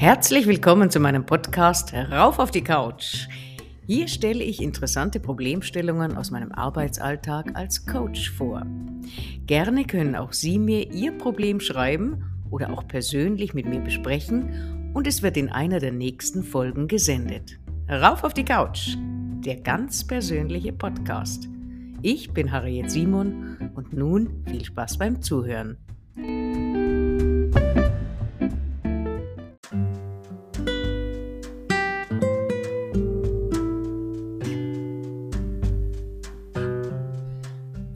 Herzlich willkommen zu meinem Podcast Rauf auf die Couch. Hier stelle ich interessante Problemstellungen aus meinem Arbeitsalltag als Coach vor. Gerne können auch Sie mir Ihr Problem schreiben oder auch persönlich mit mir besprechen und es wird in einer der nächsten Folgen gesendet. Rauf auf die Couch, der ganz persönliche Podcast. Ich bin Harriet Simon und nun viel Spaß beim Zuhören.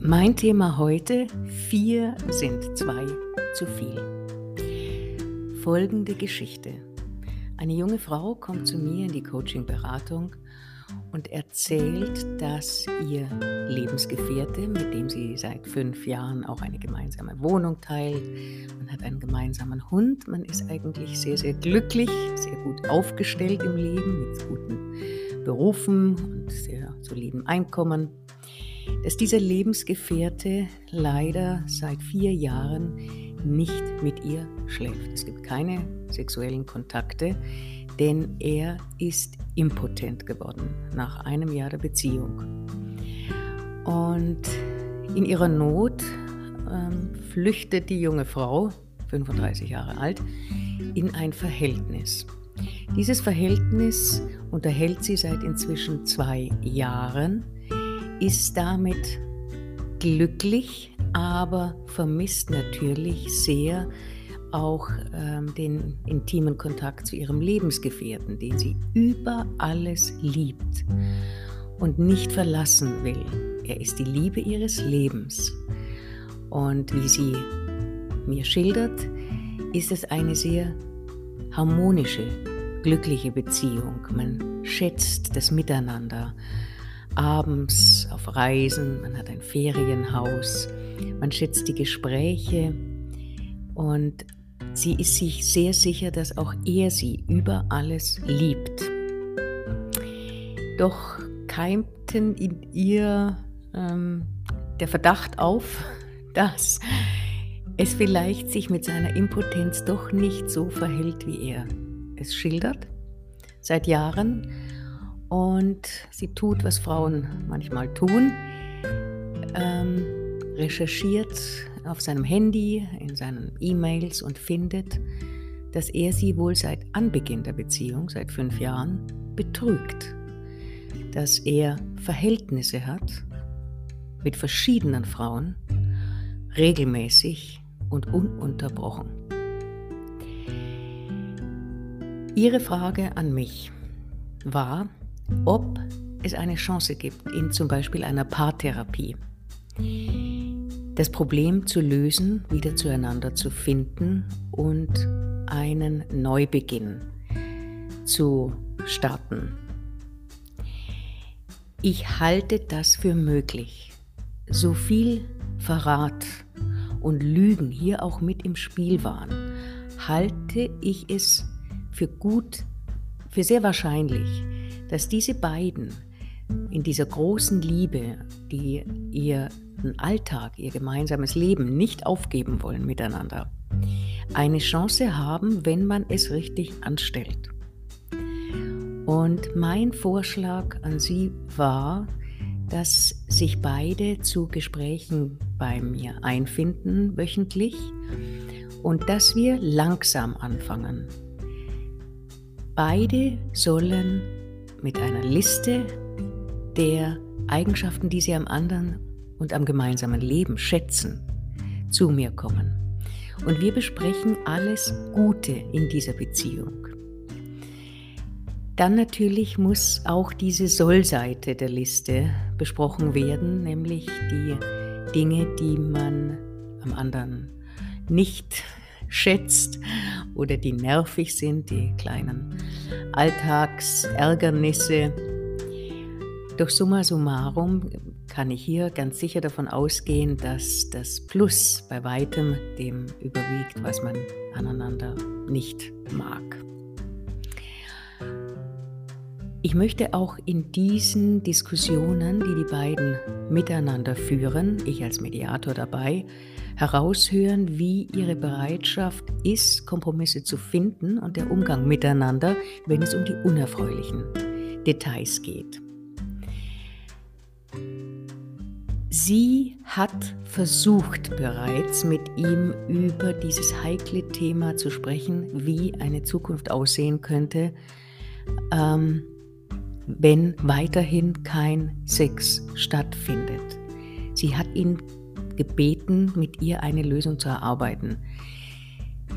Mein Thema heute, vier sind zwei zu viel. Folgende Geschichte. Eine junge Frau kommt zu mir in die Coaching-Beratung und erzählt, dass ihr Lebensgefährte, mit dem sie seit fünf Jahren auch eine gemeinsame Wohnung teilt, man hat einen gemeinsamen Hund, man ist eigentlich sehr, sehr glücklich, sehr gut aufgestellt im Leben, mit guten Berufen und sehr soliden Einkommen dass dieser Lebensgefährte leider seit vier Jahren nicht mit ihr schläft. Es gibt keine sexuellen Kontakte, denn er ist impotent geworden nach einem Jahr der Beziehung. Und in ihrer Not ähm, flüchtet die junge Frau, 35 Jahre alt, in ein Verhältnis. Dieses Verhältnis unterhält sie seit inzwischen zwei Jahren ist damit glücklich, aber vermisst natürlich sehr auch ähm, den intimen Kontakt zu ihrem Lebensgefährten, den sie über alles liebt und nicht verlassen will. Er ist die Liebe ihres Lebens. Und wie sie mir schildert, ist es eine sehr harmonische, glückliche Beziehung. Man schätzt das Miteinander abends auf Reisen, man hat ein Ferienhaus, man schätzt die Gespräche und sie ist sich sehr sicher, dass auch er sie über alles liebt. Doch keimten in ihr ähm, der Verdacht auf, dass es vielleicht sich mit seiner Impotenz doch nicht so verhält, wie er es schildert. Seit Jahren und sie tut, was Frauen manchmal tun, ähm, recherchiert auf seinem Handy, in seinen E-Mails und findet, dass er sie wohl seit Anbeginn der Beziehung, seit fünf Jahren, betrügt. Dass er Verhältnisse hat mit verschiedenen Frauen, regelmäßig und ununterbrochen. Ihre Frage an mich war, ob es eine Chance gibt, in zum Beispiel einer Paartherapie das Problem zu lösen, wieder zueinander zu finden und einen Neubeginn zu starten. Ich halte das für möglich. So viel Verrat und Lügen hier auch mit im Spiel waren, halte ich es für gut, für sehr wahrscheinlich, dass diese beiden in dieser großen Liebe, die ihren Alltag, ihr gemeinsames Leben nicht aufgeben wollen miteinander, eine Chance haben, wenn man es richtig anstellt. Und mein Vorschlag an Sie war, dass sich beide zu Gesprächen bei mir einfinden wöchentlich und dass wir langsam anfangen. Beide sollen mit einer Liste der Eigenschaften, die sie am anderen und am gemeinsamen Leben schätzen, zu mir kommen. Und wir besprechen alles Gute in dieser Beziehung. Dann natürlich muss auch diese Sollseite der Liste besprochen werden, nämlich die Dinge, die man am anderen nicht schätzt oder die nervig sind, die kleinen Alltagsärgernisse. Doch summa summarum kann ich hier ganz sicher davon ausgehen, dass das Plus bei weitem dem überwiegt, was man aneinander nicht mag. Ich möchte auch in diesen Diskussionen, die die beiden miteinander führen, ich als Mediator dabei, heraushören, wie ihre Bereitschaft ist, Kompromisse zu finden und der Umgang miteinander, wenn es um die unerfreulichen Details geht. Sie hat versucht bereits mit ihm über dieses heikle Thema zu sprechen, wie eine Zukunft aussehen könnte, ähm, wenn weiterhin kein Sex stattfindet. Sie hat ihn gebeten, mit ihr eine Lösung zu erarbeiten.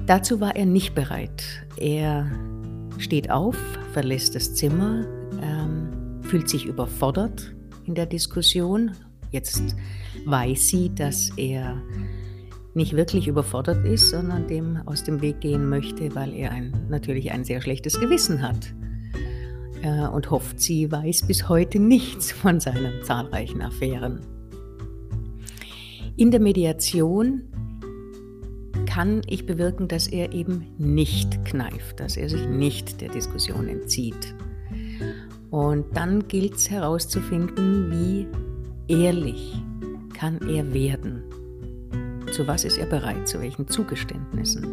Dazu war er nicht bereit. Er steht auf, verlässt das Zimmer, ähm, fühlt sich überfordert in der Diskussion. Jetzt weiß sie, dass er nicht wirklich überfordert ist, sondern dem aus dem Weg gehen möchte, weil er ein, natürlich ein sehr schlechtes Gewissen hat. Äh, und hofft, sie weiß bis heute nichts von seinen zahlreichen Affären. In der Mediation kann ich bewirken, dass er eben nicht kneift, dass er sich nicht der Diskussion entzieht. Und dann gilt es herauszufinden, wie ehrlich kann er werden. Zu was ist er bereit, zu welchen Zugeständnissen.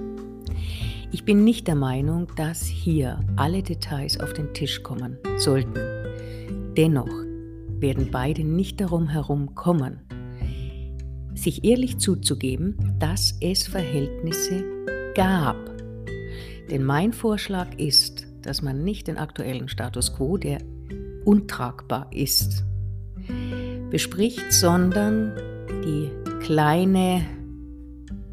Ich bin nicht der Meinung, dass hier alle Details auf den Tisch kommen sollten. Dennoch werden beide nicht darum herum kommen, sich ehrlich zuzugeben, dass es Verhältnisse gab. Denn mein Vorschlag ist, dass man nicht den aktuellen Status quo, der untragbar ist, bespricht, sondern die kleine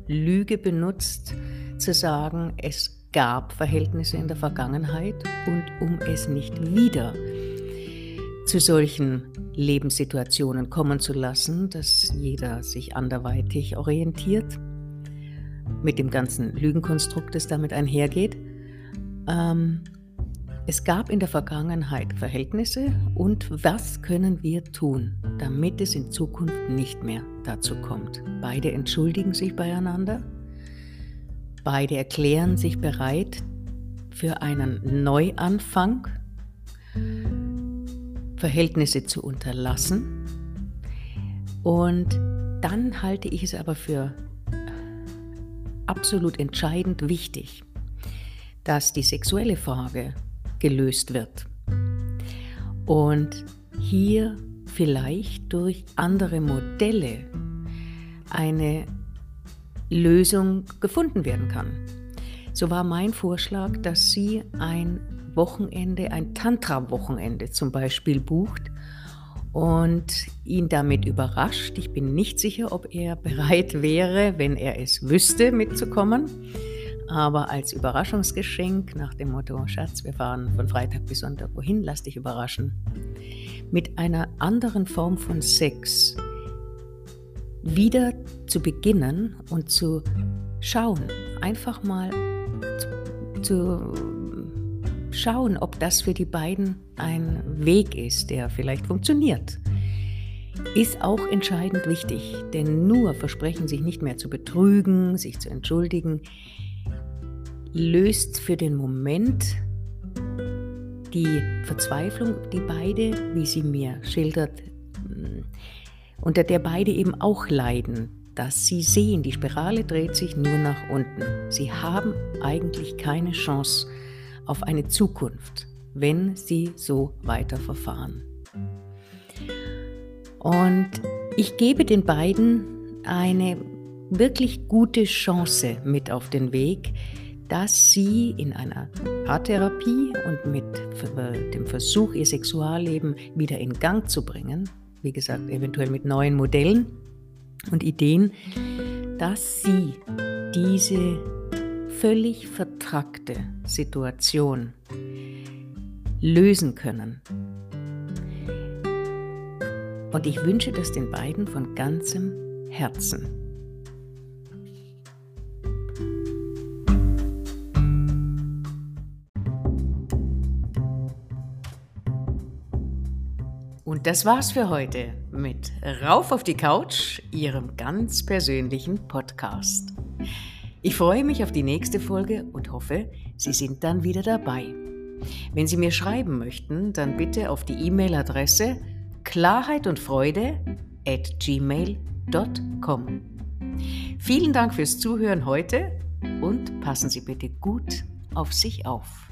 Lüge benutzt, zu sagen, es gab Verhältnisse in der Vergangenheit und um es nicht wieder zu solchen Lebenssituationen kommen zu lassen, dass jeder sich anderweitig orientiert, mit dem ganzen Lügenkonstrukt, das damit einhergeht. Ähm, es gab in der Vergangenheit Verhältnisse und was können wir tun, damit es in Zukunft nicht mehr dazu kommt? Beide entschuldigen sich beieinander, beide erklären sich bereit für einen Neuanfang Verhältnisse zu unterlassen. Und dann halte ich es aber für absolut entscheidend wichtig, dass die sexuelle Frage gelöst wird. Und hier vielleicht durch andere Modelle eine Lösung gefunden werden kann. So war mein Vorschlag, dass Sie ein Wochenende, ein Tantra-Wochenende zum Beispiel bucht und ihn damit überrascht. Ich bin nicht sicher, ob er bereit wäre, wenn er es wüsste, mitzukommen. Aber als Überraschungsgeschenk nach dem Motto, Schatz, wir fahren von Freitag bis Sonntag wohin, lass dich überraschen. Mit einer anderen Form von Sex wieder zu beginnen und zu schauen, einfach mal zu, zu schauen, ob das für die beiden ein Weg ist, der vielleicht funktioniert. Ist auch entscheidend wichtig, denn nur Versprechen, sich nicht mehr zu betrügen, sich zu entschuldigen, löst für den Moment die Verzweiflung, die beide, wie sie mir schildert, mm, unter der beide eben auch leiden, dass sie sehen, die Spirale dreht sich nur nach unten. Sie haben eigentlich keine Chance, auf eine Zukunft, wenn sie so weiter verfahren. Und ich gebe den beiden eine wirklich gute Chance mit auf den Weg, dass sie in einer Paartherapie und mit dem Versuch, ihr Sexualleben wieder in Gang zu bringen, wie gesagt, eventuell mit neuen Modellen und Ideen, dass sie diese völlig vertrackte Situation lösen können. Und ich wünsche das den beiden von ganzem Herzen. Und das war's für heute mit Rauf auf die Couch, Ihrem ganz persönlichen Podcast. Ich freue mich auf die nächste Folge und hoffe, Sie sind dann wieder dabei. Wenn Sie mir schreiben möchten, dann bitte auf die E-Mail-Adresse klarheit und Freude at gmail.com. Vielen Dank fürs Zuhören heute und passen Sie bitte gut auf sich auf.